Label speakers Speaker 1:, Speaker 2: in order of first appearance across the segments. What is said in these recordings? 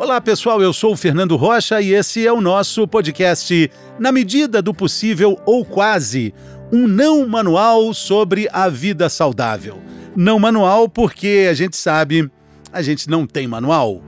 Speaker 1: Olá pessoal, eu sou o Fernando Rocha e esse é o nosso podcast Na Medida do Possível ou Quase um não manual sobre a vida saudável. Não manual porque a gente sabe, a gente não tem manual.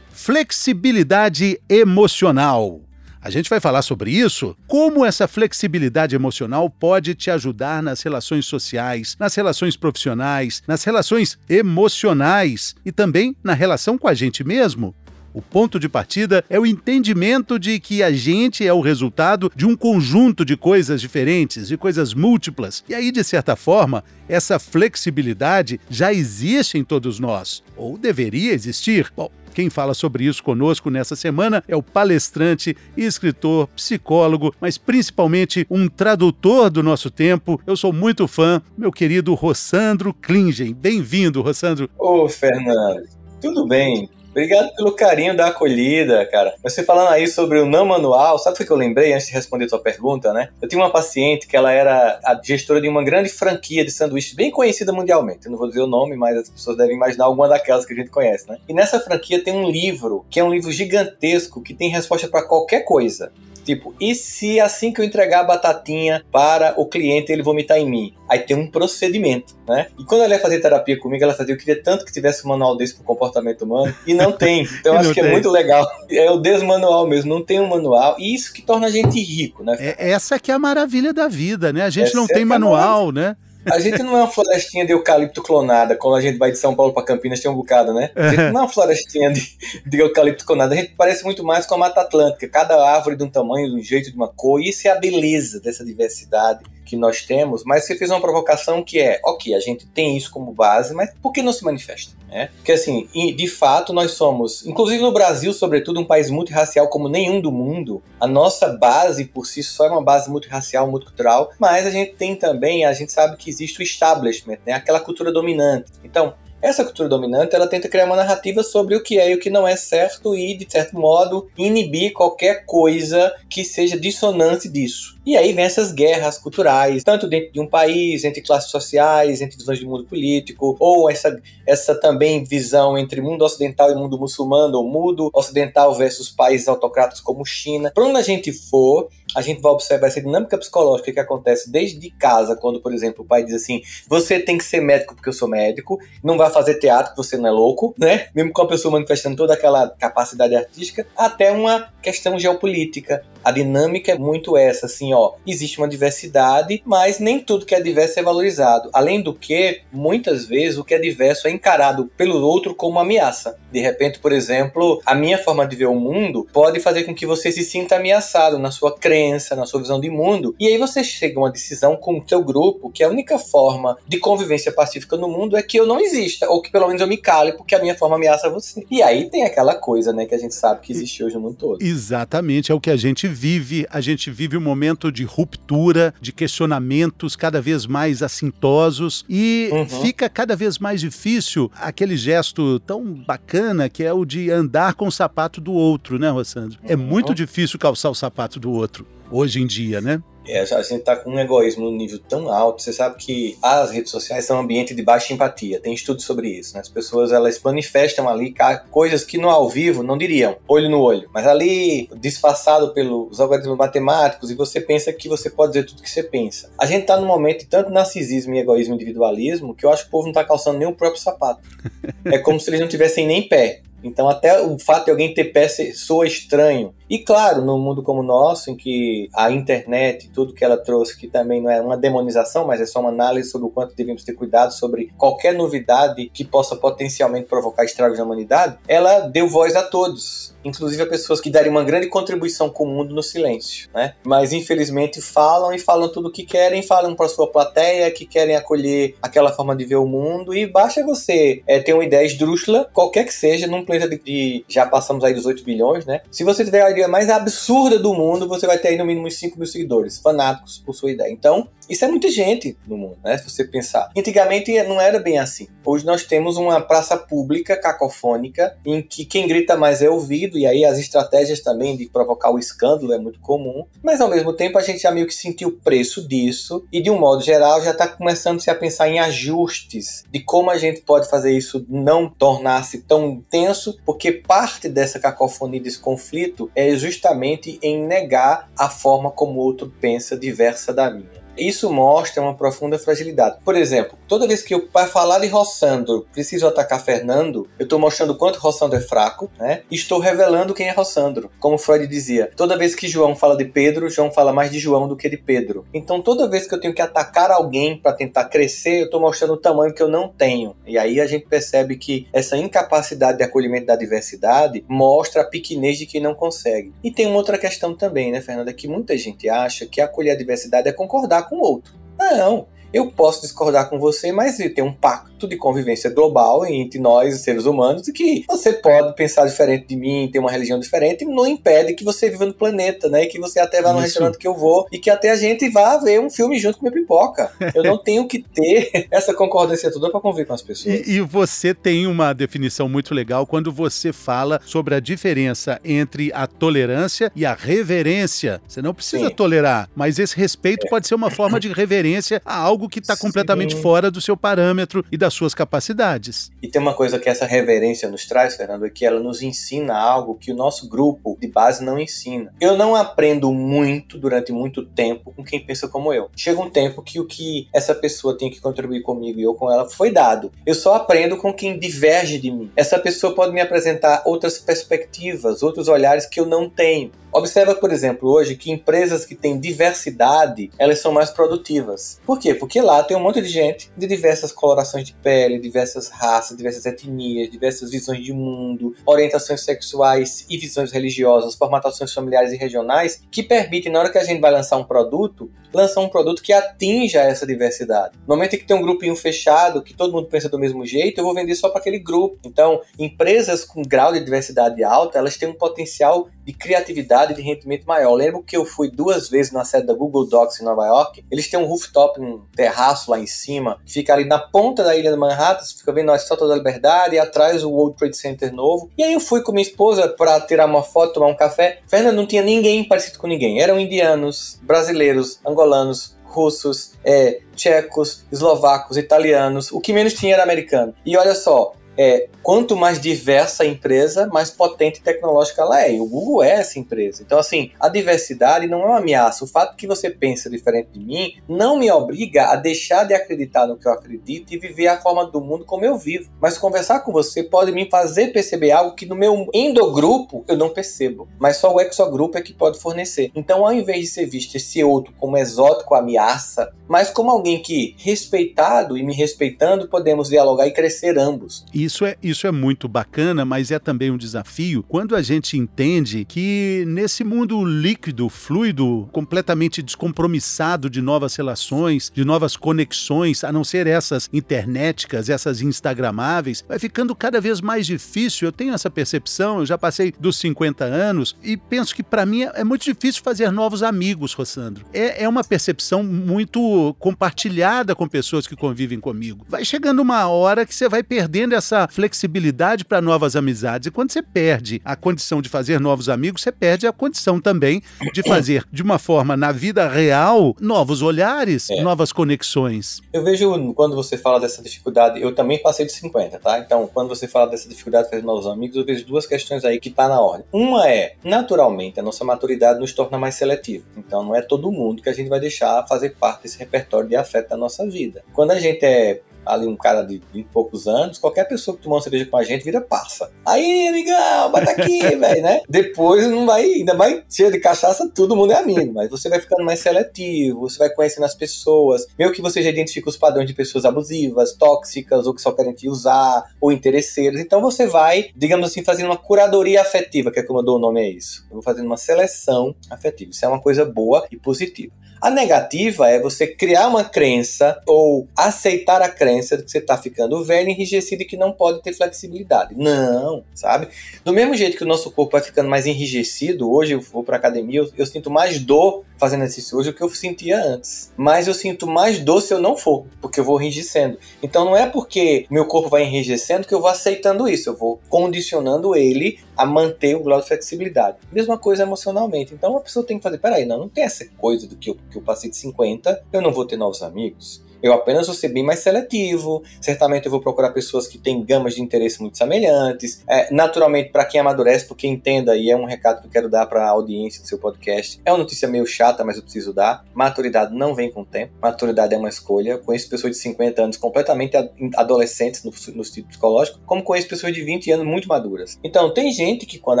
Speaker 1: Flexibilidade emocional. A gente vai falar sobre isso, como essa flexibilidade emocional pode te ajudar nas relações sociais, nas relações profissionais, nas relações emocionais e também na relação com a gente mesmo. O ponto de partida é o entendimento de que a gente é o resultado de um conjunto de coisas diferentes, de coisas múltiplas. E aí, de certa forma, essa flexibilidade já existe em todos nós, ou deveria existir. Bom, quem fala sobre isso conosco nessa semana é o palestrante escritor, psicólogo, mas principalmente um tradutor do nosso tempo. Eu sou muito fã, meu querido Rossandro Klingen. Bem-vindo, Rossandro.
Speaker 2: Ô, Fernando, tudo bem? Obrigado pelo carinho da acolhida, cara. Você falando aí sobre o não manual, sabe o que eu lembrei antes de responder a tua pergunta, né? Eu tinha uma paciente que ela era a gestora de uma grande franquia de sanduíches bem conhecida mundialmente. Eu não vou dizer o nome, mas as pessoas devem imaginar alguma daquelas que a gente conhece, né? E nessa franquia tem um livro, que é um livro gigantesco, que tem resposta para qualquer coisa. Tipo, e se assim que eu entregar a batatinha para o cliente ele vomitar em mim? Aí tem um procedimento, né? E quando ela ia fazer terapia comigo, ela fazia, eu queria tanto que tivesse um manual desse para comportamento humano, e não tem. Então eu acho que é tem. é muito legal. É o desmanual mesmo, não tem um manual, e isso que torna a gente rico, né?
Speaker 1: É, essa que é a maravilha da vida, né? A gente essa não tem é manual, né?
Speaker 2: A gente não é uma florestinha de eucalipto clonada, quando a gente vai de São Paulo para Campinas tem um bocado, né? A gente não é uma florestinha de, de eucalipto clonada, a gente parece muito mais com a Mata Atlântica, cada árvore de um tamanho, de um jeito, de uma cor, e isso é a beleza dessa diversidade que nós temos, mas você fez uma provocação que é, ok, a gente tem isso como base, mas por que não se manifesta? É? Porque assim, de fato nós somos, inclusive no Brasil, sobretudo, um país multirracial como nenhum do mundo, a nossa base por si só é uma base multirracial, multicultural, mas a gente tem também, a gente sabe que existe o establishment, né? aquela cultura dominante. Então, essa cultura dominante, ela tenta criar uma narrativa sobre o que é e o que não é certo e, de certo modo, inibir qualquer coisa que seja dissonante disso. E aí vem essas guerras culturais, tanto dentro de um país, entre classes sociais, entre visões de mundo político, ou essa, essa também visão entre mundo ocidental e mundo muçulmano, ou mundo ocidental versus países autocratas como China. Para onde a gente for, a gente vai observar essa dinâmica psicológica que acontece desde casa, quando, por exemplo, o pai diz assim: você tem que ser médico porque eu sou médico, não vai fazer teatro porque você não é louco, né? Mesmo com a pessoa manifestando toda aquela capacidade artística, até uma questão geopolítica. A dinâmica é muito essa, assim, ó, existe uma diversidade, mas nem tudo que é diverso é valorizado. Além do que, muitas vezes o que é diverso é encarado pelo outro como uma ameaça. De repente, por exemplo, a minha forma de ver o mundo pode fazer com que você se sinta ameaçado na sua crença, na sua visão de mundo, e aí você chega a uma decisão com o seu grupo que a única forma de convivência pacífica no mundo é que eu não exista, ou que pelo menos eu me cale porque a minha forma ameaça você. E aí tem aquela coisa, né, que a gente sabe que existe hoje no mundo todo.
Speaker 1: Exatamente, é o que a gente vive, a gente vive um momento de ruptura, de questionamentos cada vez mais assintosos e uhum. fica cada vez mais difícil aquele gesto tão bacana que é o de andar com o sapato do outro, né, Rossandro? É uhum. É muito difícil calçar o sapato do outro hoje em dia, né?
Speaker 2: É, a gente está com um egoísmo no nível tão alto. Você sabe que as redes sociais são um ambiente de baixa empatia. Tem estudos sobre isso. Né? As pessoas elas manifestam ali coisas que no ao vivo não diriam, olho no olho. Mas ali, disfarçado pelos algoritmos matemáticos, e você pensa que você pode dizer tudo que você pensa. A gente está num momento de tanto narcisismo e egoísmo e individualismo que eu acho que o povo não está calçando nem o próprio sapato. é como se eles não tivessem nem pé. Então, até o fato de alguém ter pé soa estranho. E claro, num mundo como o nosso, em que a internet e tudo que ela trouxe, que também não é uma demonização, mas é só uma análise sobre o quanto devemos ter cuidado sobre qualquer novidade que possa potencialmente provocar estragos na humanidade, ela deu voz a todos, inclusive a pessoas que dariam uma grande contribuição com o mundo no silêncio, né? Mas infelizmente falam e falam tudo o que querem, falam para sua plateia, que querem acolher aquela forma de ver o mundo e basta você é, ter uma ideia esdrúxula, qualquer que seja, num planeta de, de já passamos aí dos 8 bilhões, né? Se você tiver a ideia mais absurda do mundo, você vai ter aí no mínimo uns 5 mil seguidores, fanáticos por sua ideia. Então, isso é muita gente no mundo, né? Se você pensar. Antigamente não era bem assim. Hoje nós temos uma praça pública cacofônica em que quem grita mais é ouvido sentido, e aí as estratégias também de provocar o escândalo é muito comum, mas ao mesmo tempo a gente já meio que sentiu o preço disso, e de um modo geral já está começando-se a pensar em ajustes de como a gente pode fazer isso não tornar-se tão tenso, porque parte dessa cacofonia desse conflito é justamente em negar a forma como o outro pensa diversa da minha. Isso mostra uma profunda fragilidade. Por exemplo, toda vez que eu, para falar de Rossandro, preciso atacar Fernando, eu estou mostrando quanto Rossandro é fraco, né? E estou revelando quem é Rossandro. Como Freud dizia, toda vez que João fala de Pedro, João fala mais de João do que de Pedro. Então, toda vez que eu tenho que atacar alguém para tentar crescer, eu estou mostrando o tamanho que eu não tenho. E aí a gente percebe que essa incapacidade de acolhimento da diversidade mostra a pequenez de quem não consegue. E tem uma outra questão também, né, Fernanda, que muita gente acha que acolher a diversidade é concordar com outro. Não, eu posso discordar com você, mas tem um pacto de convivência global entre nós, seres humanos, e que você pode pensar diferente de mim, ter uma religião diferente, não impede que você viva no planeta, né? E que você até vá no Isso. restaurante que eu vou e que até a gente vá ver um filme junto com minha pipoca. Eu não tenho que ter essa concordância toda para conviver com as pessoas.
Speaker 1: E, e você tem uma definição muito legal quando você fala sobre a diferença entre a tolerância e a reverência. Você não precisa Sim. tolerar, mas esse respeito é. pode ser uma forma de reverência a algo que está completamente fora do seu parâmetro e suas capacidades.
Speaker 2: E tem uma coisa que essa reverência nos traz, Fernando, é que ela nos ensina algo que o nosso grupo de base não ensina. Eu não aprendo muito durante muito tempo com quem pensa como eu. Chega um tempo que o que essa pessoa tem que contribuir comigo e eu com ela foi dado. Eu só aprendo com quem diverge de mim. Essa pessoa pode me apresentar outras perspectivas, outros olhares que eu não tenho. Observa, por exemplo, hoje que empresas que têm diversidade, elas são mais produtivas. Por quê? Porque lá tem um monte de gente de diversas colorações de pele, diversas raças, diversas etnias, diversas visões de mundo, orientações sexuais e visões religiosas, formatações familiares e regionais, que permitem, na hora que a gente vai lançar um produto, lançar um produto que atinja essa diversidade. No momento em que tem um grupinho fechado, que todo mundo pensa do mesmo jeito, eu vou vender só para aquele grupo. Então, empresas com grau de diversidade alta, elas têm um potencial de criatividade e de rendimento maior. Eu lembro que eu fui duas vezes na sede da Google Docs em Nova York. Eles têm um rooftop, um terraço lá em cima, que fica ali na ponta da ilha de Manhattan, você fica vendo a Estátua da Liberdade e atrás o World Trade Center novo. E aí eu fui com minha esposa para tirar uma foto, tomar um café. Fernando, não tinha ninguém parecido com ninguém. Eram indianos, brasileiros, angolanos, russos, é, tchecos, eslovacos, italianos. O que menos tinha era americano. E olha só, é, quanto mais diversa a empresa, mais potente tecnológica ela é. E o Google é essa empresa. Então, assim, a diversidade não é uma ameaça. O fato que você pensa diferente de mim não me obriga a deixar de acreditar no que eu acredito e viver a forma do mundo como eu vivo. Mas conversar com você pode me fazer perceber algo que no meu endogrupo eu não percebo. Mas só o exogrupo é que pode fornecer. Então, ao invés de ser visto esse outro como exótico, ameaça, mas como alguém que, respeitado e me respeitando, podemos dialogar e crescer ambos.
Speaker 1: Isso é, isso é muito bacana, mas é também um desafio quando a gente entende que nesse mundo líquido, fluido, completamente descompromissado de novas relações, de novas conexões, a não ser essas internéticas, essas instagramáveis, vai ficando cada vez mais difícil. Eu tenho essa percepção, eu já passei dos 50 anos e penso que para mim é muito difícil fazer novos amigos, Rossandro. É, é uma percepção muito compartilhada com pessoas que convivem comigo. Vai chegando uma hora que você vai perdendo essa essa flexibilidade para novas amizades. E quando você perde a condição de fazer novos amigos, você perde a condição também de fazer, de uma forma na vida real, novos olhares, é. novas conexões.
Speaker 2: Eu vejo quando você fala dessa dificuldade, eu também passei de 50, tá? Então, quando você fala dessa dificuldade de fazer novos amigos, eu vejo duas questões aí que tá na ordem. Uma é, naturalmente, a nossa maturidade nos torna mais seletivo. Então, não é todo mundo que a gente vai deixar fazer parte desse repertório de afeto da nossa vida. Quando a gente é ali um cara de 20 e poucos anos, qualquer pessoa que tomar uma cerveja com a gente vira passa. Aí, amigão, bata aqui, velho, né? Depois não vai, ainda mais cheio de cachaça, todo mundo é amigo, mas você vai ficando mais seletivo, você vai conhecendo as pessoas, meio que você já identifica os padrões de pessoas abusivas, tóxicas, ou que só querem te usar, ou interesseiras. Então você vai, digamos assim, fazendo uma curadoria afetiva, que é como eu dou o nome a isso. Eu vou fazendo uma seleção afetiva. Isso é uma coisa boa e positiva. A negativa é você criar uma crença ou aceitar a crença diferença de que você está ficando velho, enrijecido e que não pode ter flexibilidade. Não, sabe? Do mesmo jeito que o nosso corpo vai ficando mais enrijecido, hoje eu vou para academia, eu, eu, sinto mais dor fazendo exercício hoje do que eu sentia antes. Mas eu sinto mais dor se eu não for, porque eu vou enrijecendo. Então não é porque meu corpo vai enrijecendo que eu vou aceitando isso, eu vou condicionando ele a manter o grau de flexibilidade. Mesma coisa emocionalmente. Então a pessoa tem que fazer, peraí, não, não tem essa coisa do que eu, que eu passei de 50, eu não vou ter novos amigos. Eu apenas vou ser bem mais seletivo. Certamente eu vou procurar pessoas que têm gamas de interesse muito semelhantes. É, naturalmente, para quem amadurece, porque entenda, e é um recado que eu quero dar para a audiência do seu podcast, é uma notícia meio chata, mas eu preciso dar. Maturidade não vem com o tempo. Maturidade é uma escolha. Conheço pessoas de 50 anos completamente adolescentes no, no sentido psicológico, como conheço pessoas de 20 anos muito maduras. Então, tem gente que quando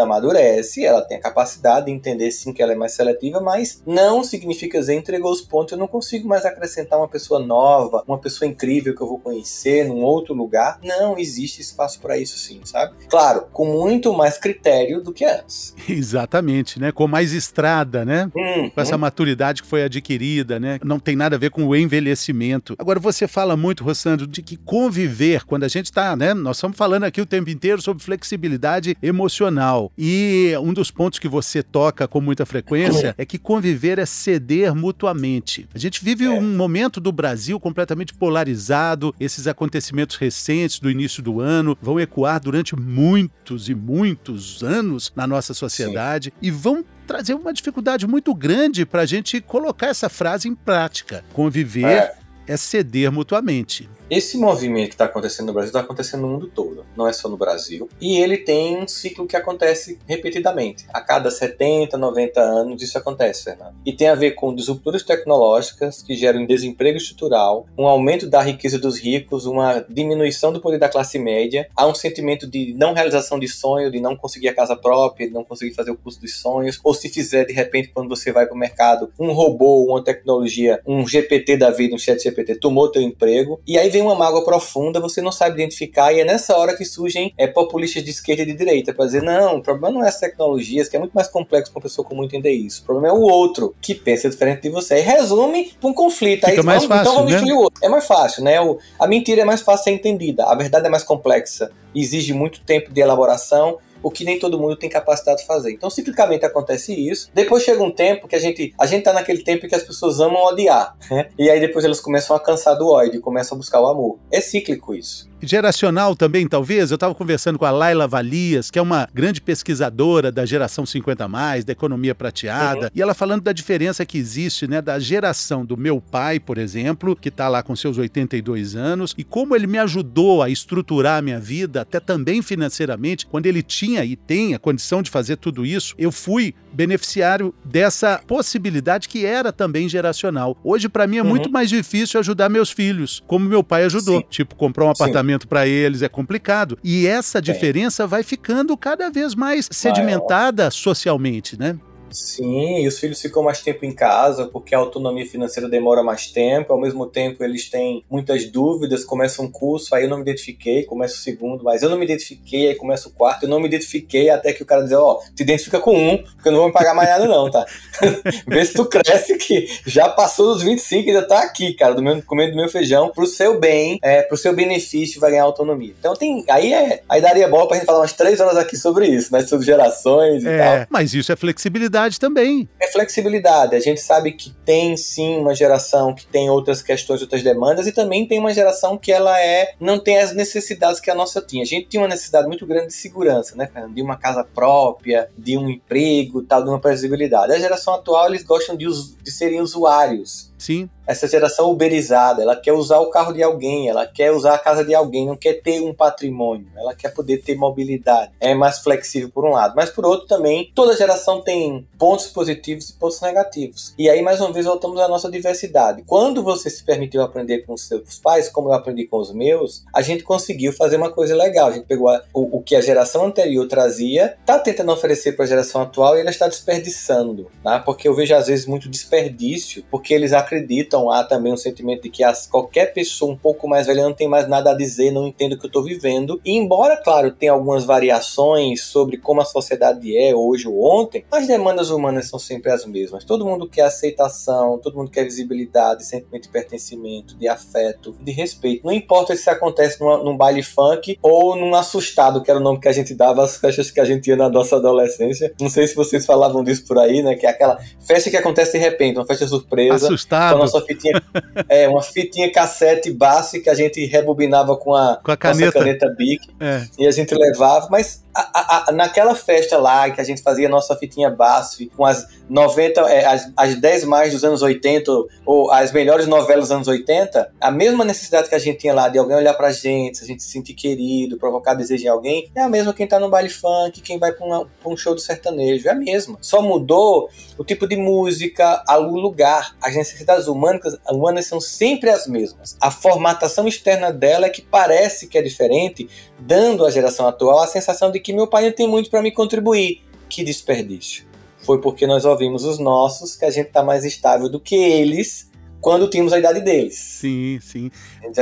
Speaker 2: amadurece, ela tem a capacidade de entender sim que ela é mais seletiva, mas não significa dizer entregou os pontos, eu não consigo mais acrescentar uma pessoa nova nova, uma pessoa incrível que eu vou conhecer num outro lugar. Não, existe espaço para isso sim, sabe? Claro, com muito mais critério do que antes.
Speaker 1: Exatamente, né? Com mais estrada, né? Hum, com essa hum. maturidade que foi adquirida, né? Não tem nada a ver com o envelhecimento. Agora, você fala muito, Rossandro, de que conviver, quando a gente está, né? Nós estamos falando aqui o tempo inteiro sobre flexibilidade emocional. E um dos pontos que você toca com muita frequência é que conviver é ceder mutuamente. A gente vive é. um momento do Brasil completamente polarizado. Esses acontecimentos recentes do início do ano vão ecoar durante muitos e muitos anos na nossa sociedade Sim. e vão trazer uma dificuldade muito grande para a gente colocar essa frase em prática. Conviver é, é ceder mutuamente.
Speaker 2: Esse movimento que está acontecendo no Brasil está acontecendo no mundo todo, não é só no Brasil. E ele tem um ciclo que acontece repetidamente. A cada 70, 90 anos isso acontece, Fernando. E tem a ver com disrupturas tecnológicas que geram desemprego estrutural, um aumento da riqueza dos ricos, uma diminuição do poder da classe média, há um sentimento de não realização de sonho, de não conseguir a casa própria, de não conseguir fazer o curso dos sonhos, ou se fizer de repente quando você vai para o mercado, um robô, uma tecnologia, um GPT da vida, um chat GPT tomou teu emprego, e aí vem tem uma mágoa profunda, você não sabe identificar, e é nessa hora que surgem é, populistas de esquerda e de direita, para dizer, não, o problema não é as tecnologias, que é muito mais complexo para uma pessoa comum entender isso. O problema é o outro, que pensa diferente de você. E resume para um conflito.
Speaker 1: Fica
Speaker 2: Aí,
Speaker 1: mais vamos, então fácil, então vamos né? o outro.
Speaker 2: É mais fácil, né? O, a mentira é mais fácil ser entendida, a verdade é mais complexa, exige muito tempo de elaboração o que nem todo mundo tem capacidade de fazer. Então, ciclicamente acontece isso. Depois chega um tempo que a gente a gente tá naquele tempo que as pessoas amam odiar, né? E aí depois elas começam a cansar do ódio, começam a buscar o amor. É cíclico isso
Speaker 1: geracional também, talvez. Eu estava conversando com a Laila Valias, que é uma grande pesquisadora da geração 50 mais, da economia prateada, uhum. e ela falando da diferença que existe, né, da geração do meu pai, por exemplo, que está lá com seus 82 anos, e como ele me ajudou a estruturar a minha vida, até também financeiramente, quando ele tinha e tem a condição de fazer tudo isso, eu fui beneficiário dessa possibilidade que era também geracional. Hoje, para mim, é uhum. muito mais difícil ajudar meus filhos, como meu pai ajudou. Sim. Tipo, comprar um apartamento para eles é complicado. E essa diferença vai ficando cada vez mais sedimentada socialmente, né?
Speaker 2: Sim, e os filhos ficam mais tempo em casa porque a autonomia financeira demora mais tempo. Ao mesmo tempo, eles têm muitas dúvidas. Começa um curso, aí eu não me identifiquei, começa o segundo, mas eu não me identifiquei, aí começa o quarto, eu não me identifiquei, até que o cara diz: Ó, oh, te identifica com um, porque eu não vou me pagar mais nada, não, tá? Vê se tu cresce que já passou dos 25 e ainda tá aqui, cara, do meu, comendo do meu feijão, pro seu bem, é, pro seu benefício, vai ganhar autonomia. Então tem. Aí é. Aí daria bola pra gente falar umas três horas aqui sobre isso, né? Sobre gerações e
Speaker 1: é,
Speaker 2: tal.
Speaker 1: Mas isso é flexibilidade flexibilidade também.
Speaker 2: É flexibilidade. A gente sabe que tem sim uma geração que tem outras questões, outras demandas, e também tem uma geração que ela é não tem as necessidades que a nossa tinha. A gente tinha uma necessidade muito grande de segurança, né, De uma casa própria, de um emprego, tal, de uma previsibilidade. A geração atual, eles gostam de, de serem usuários.
Speaker 1: Sim
Speaker 2: essa geração uberizada, ela quer usar o carro de alguém, ela quer usar a casa de alguém, não quer ter um patrimônio, ela quer poder ter mobilidade. É mais flexível por um lado, mas por outro também, toda geração tem pontos positivos e pontos negativos. E aí, mais uma vez, voltamos à nossa diversidade. Quando você se permitiu aprender com os seus pais, como eu aprendi com os meus, a gente conseguiu fazer uma coisa legal. A gente pegou a, o, o, que a geração anterior trazia, está tentando oferecer para a geração atual e ela está desperdiçando, tá? porque eu vejo às vezes muito desperdício, porque eles acreditam acreditam. Há também um sentimento de que as, qualquer pessoa um pouco mais velha não tem mais nada a dizer, não entende o que eu estou vivendo. E embora, claro, tenha algumas variações sobre como a sociedade é hoje ou ontem, as demandas humanas são sempre as mesmas. Todo mundo quer aceitação, todo mundo quer visibilidade, sentimento de pertencimento, de afeto, de respeito. Não importa se acontece numa, num baile funk ou num assustado, que era o nome que a gente dava às festas que a gente ia na nossa adolescência. Não sei se vocês falavam disso por aí, né? Que é aquela festa que acontece de repente, uma festa surpresa.
Speaker 1: Assustado.
Speaker 2: Com a nossa fitinha, é, uma fitinha cassete base que a gente rebobinava com a,
Speaker 1: com a caneta,
Speaker 2: caneta Bic. É. E a gente levava, mas a, a, a, naquela festa lá que a gente fazia a nossa fitinha BASF com as 90, é, as, as 10 mais dos anos 80 ou as melhores novelas dos anos 80, a mesma necessidade que a gente tinha lá de alguém olhar pra gente, a gente se sentir querido, provocar desejo em alguém, é a mesma quem tá no baile funk, quem vai pra, uma, pra um show do sertanejo, é a mesma. Só mudou o tipo de música, o lugar. As necessidades humanas, humanas são sempre as mesmas. A formatação externa dela é que parece que é diferente, dando à geração atual a sensação de que meu pai não tem muito para me contribuir. Que desperdício. Foi porque nós ouvimos os nossos que a gente está mais estável do que eles quando tínhamos a idade deles.
Speaker 1: Sim, sim.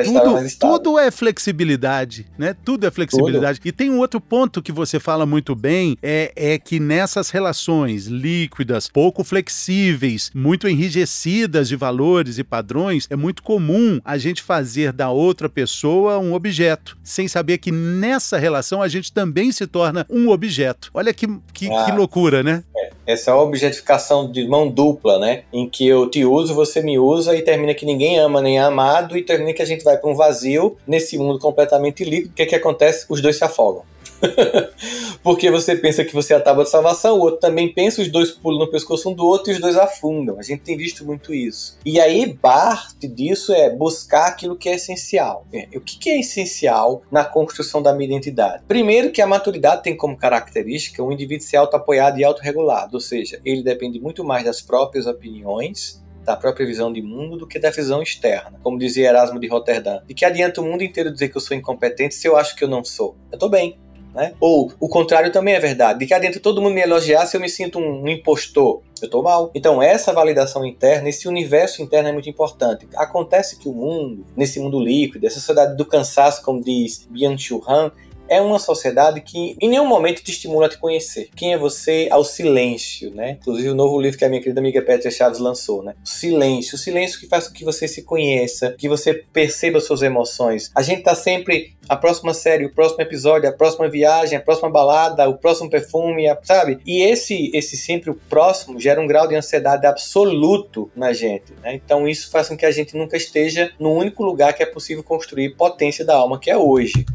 Speaker 1: Tudo, tudo, é flexibilidade, né? Tudo é flexibilidade. Tudo. E tem um outro ponto que você fala muito bem, é, é que nessas relações líquidas, pouco flexíveis, muito enrijecidas de valores e padrões, é muito comum a gente fazer da outra pessoa um objeto, sem saber que nessa relação a gente também se torna um objeto. Olha que, que, ah, que loucura, né?
Speaker 2: É. Essa objetificação de mão dupla, né? Em que eu te uso, você me usa e termina que ninguém ama nem é amado e termina que a gente vai para um vazio nesse mundo completamente líquido. O que, é que acontece? Os dois se afogam. Porque você pensa que você é a tábua de salvação, o outro também pensa, os dois pulam no pescoço um do outro e os dois afundam. A gente tem visto muito isso. E aí, parte disso é buscar aquilo que é essencial. É, o que é essencial na construção da minha identidade? Primeiro, que a maturidade tem como característica um indivíduo ser auto-apoiado e autorregulado, ou seja, ele depende muito mais das próprias opiniões da própria visão de mundo do que da visão externa. Como dizia Erasmo de Roterdã, de que adianta o mundo inteiro dizer que eu sou incompetente se eu acho que eu não sou? Eu tô bem. Né? Ou o contrário também é verdade, de que adianta todo mundo me elogiar se eu me sinto um, um impostor. Eu estou mal. Então, essa validação interna, esse universo interno é muito importante. Acontece que o mundo, nesse mundo líquido, essa sociedade do cansaço, como diz Byung-Chul Han, é uma sociedade que em nenhum momento te estimula a te conhecer. Quem é você ao silêncio, né? Inclusive o novo livro que a minha querida amiga Petra Chaves lançou, né? O silêncio, o silêncio que faz com que você se conheça, que você perceba suas emoções. A gente tá sempre a próxima série, o próximo episódio, a próxima viagem, a próxima balada, o próximo perfume, sabe? E esse esse sempre o próximo gera um grau de ansiedade absoluto na gente, né? Então isso faz com que a gente nunca esteja no único lugar que é possível construir potência da alma, que é hoje.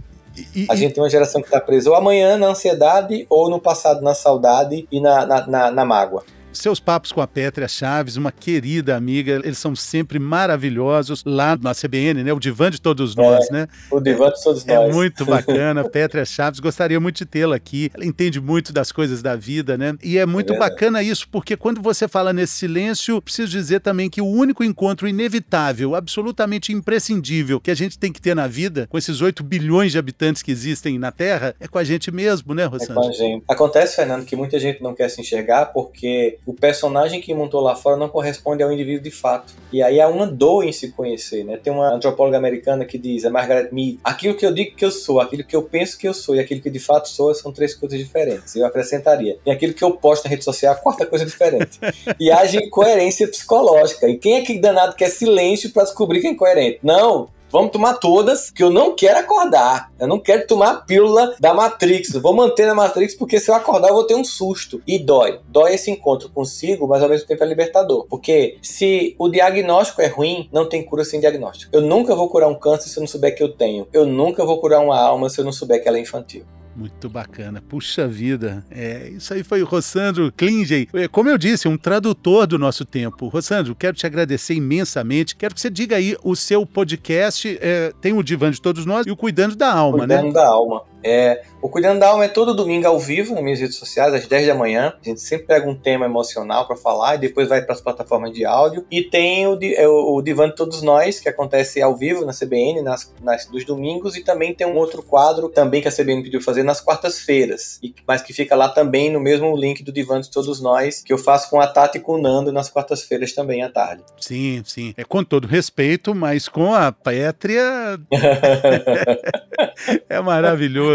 Speaker 2: E, a gente tem uma geração que está presa ou amanhã na ansiedade ou no passado na saudade e na, na, na, na mágoa.
Speaker 1: Seus papos com a Pétria Chaves, uma querida amiga, eles são sempre maravilhosos lá na CBN, né? O divã de todos nós,
Speaker 2: é,
Speaker 1: né?
Speaker 2: O divã de todos
Speaker 1: é,
Speaker 2: nós.
Speaker 1: É muito bacana, Pétria Chaves, gostaria muito de tê-la aqui. Ela entende muito das coisas da vida, né? E é muito é bacana isso, porque quando você fala nesse silêncio, preciso dizer também que o único encontro inevitável, absolutamente imprescindível que a gente tem que ter na vida, com esses 8 bilhões de habitantes que existem na Terra, é com a gente mesmo, né, Rossandro?
Speaker 2: É com a gente. Acontece, Fernando, que muita gente não quer se enxergar porque o personagem que montou lá fora não corresponde ao indivíduo de fato. E aí há uma dor em se conhecer, né? Tem uma antropóloga americana que diz, a Margaret Mead, aquilo que eu digo que eu sou, aquilo que eu penso que eu sou e aquilo que de fato sou são três coisas diferentes. Eu acrescentaria. E aquilo que eu posto na rede social, a quarta coisa diferente. e age em coerência psicológica. E quem é que danado quer silêncio para descobrir quem é incoerente? Não! Vamos tomar todas, que eu não quero acordar. Eu não quero tomar a pílula da Matrix. Eu vou manter na Matrix porque se eu acordar eu vou ter um susto. E dói. Dói esse encontro consigo, mas ao mesmo tempo é libertador. Porque se o diagnóstico é ruim, não tem cura sem diagnóstico. Eu nunca vou curar um câncer se eu não souber que eu tenho. Eu nunca vou curar uma alma se eu não souber que ela é infantil.
Speaker 1: Muito bacana. Puxa vida. É, isso aí foi o Rossandro Klingey. É, como eu disse, um tradutor do nosso tempo. Rossandro, quero te agradecer imensamente. Quero que você diga aí o seu podcast. É, tem o Divã de Todos Nós e o Cuidando da Alma,
Speaker 2: Cuidando
Speaker 1: né?
Speaker 2: Cuidando da Alma. É, o Cuidando da Alma é todo domingo ao vivo nas minhas redes sociais, às 10 da manhã. A gente sempre pega um tema emocional para falar e depois vai para as plataformas de áudio. E tem o, é, o, o Divã de Todos Nós, que acontece ao vivo na CBN, nas, nas, dos domingos. E também tem um outro quadro também que a CBN pediu fazer nas quartas-feiras, mas que fica lá também no mesmo link do Divã de Todos Nós, que eu faço com a Tati e com o Nando nas quartas-feiras também à tarde.
Speaker 1: Sim, sim. É com todo respeito, mas com a Pétria. é maravilhoso.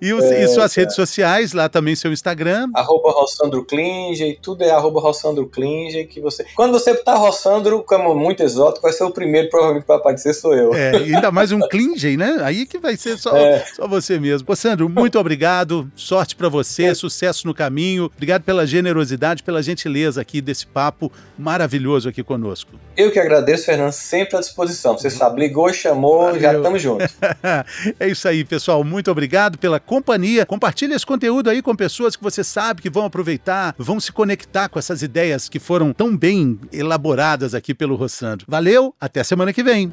Speaker 1: E, os, é, e suas é. redes sociais, lá também seu Instagram.
Speaker 2: Arroba Rossandro Klinge, tudo é arroba Rossandro Klinge, que você... Quando você tá Rossandro, como muito exótico, vai ser o primeiro, provavelmente, para aparecer sou eu.
Speaker 1: É, ainda mais um Klinge, né? Aí que vai ser só, é. só você mesmo. Rossandro, muito obrigado, sorte para você, é. sucesso no caminho, obrigado pela generosidade, pela gentileza aqui desse papo maravilhoso aqui conosco.
Speaker 2: Eu que agradeço, Fernando, sempre à disposição. Você sabe, ligou, chamou, Valeu. já estamos juntos.
Speaker 1: é isso aí, pessoal. Muito obrigado pela companhia. Compartilhe esse conteúdo aí com pessoas que você sabe que vão aproveitar, vão se conectar com essas ideias que foram tão bem elaboradas aqui pelo Rossandro. Valeu, até semana que vem.